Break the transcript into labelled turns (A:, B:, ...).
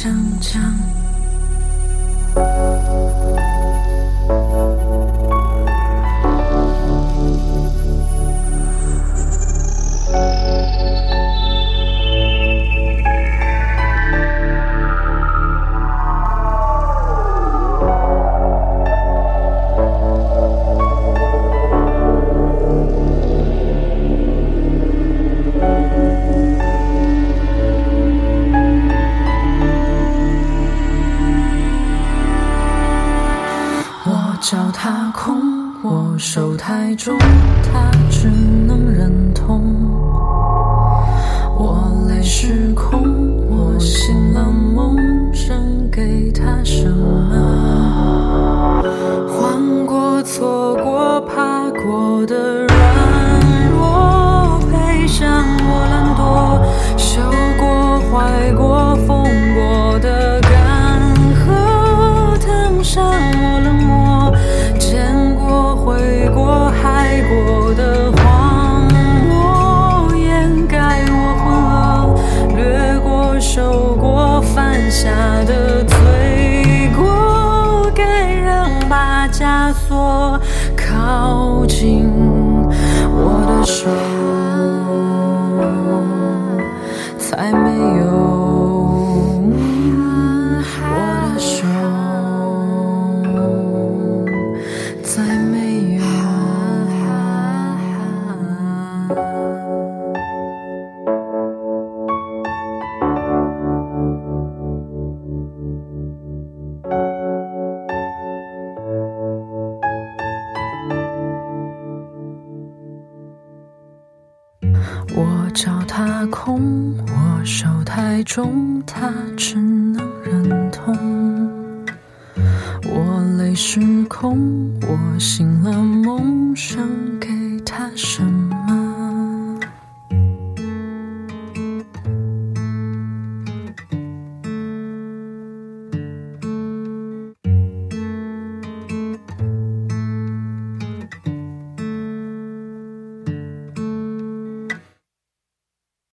A: 糊锵脚踏空，我手太重，他只能靠近我的手，我脚踏空，我手太重，他只能忍痛。我泪失控，我醒了梦，想给他什么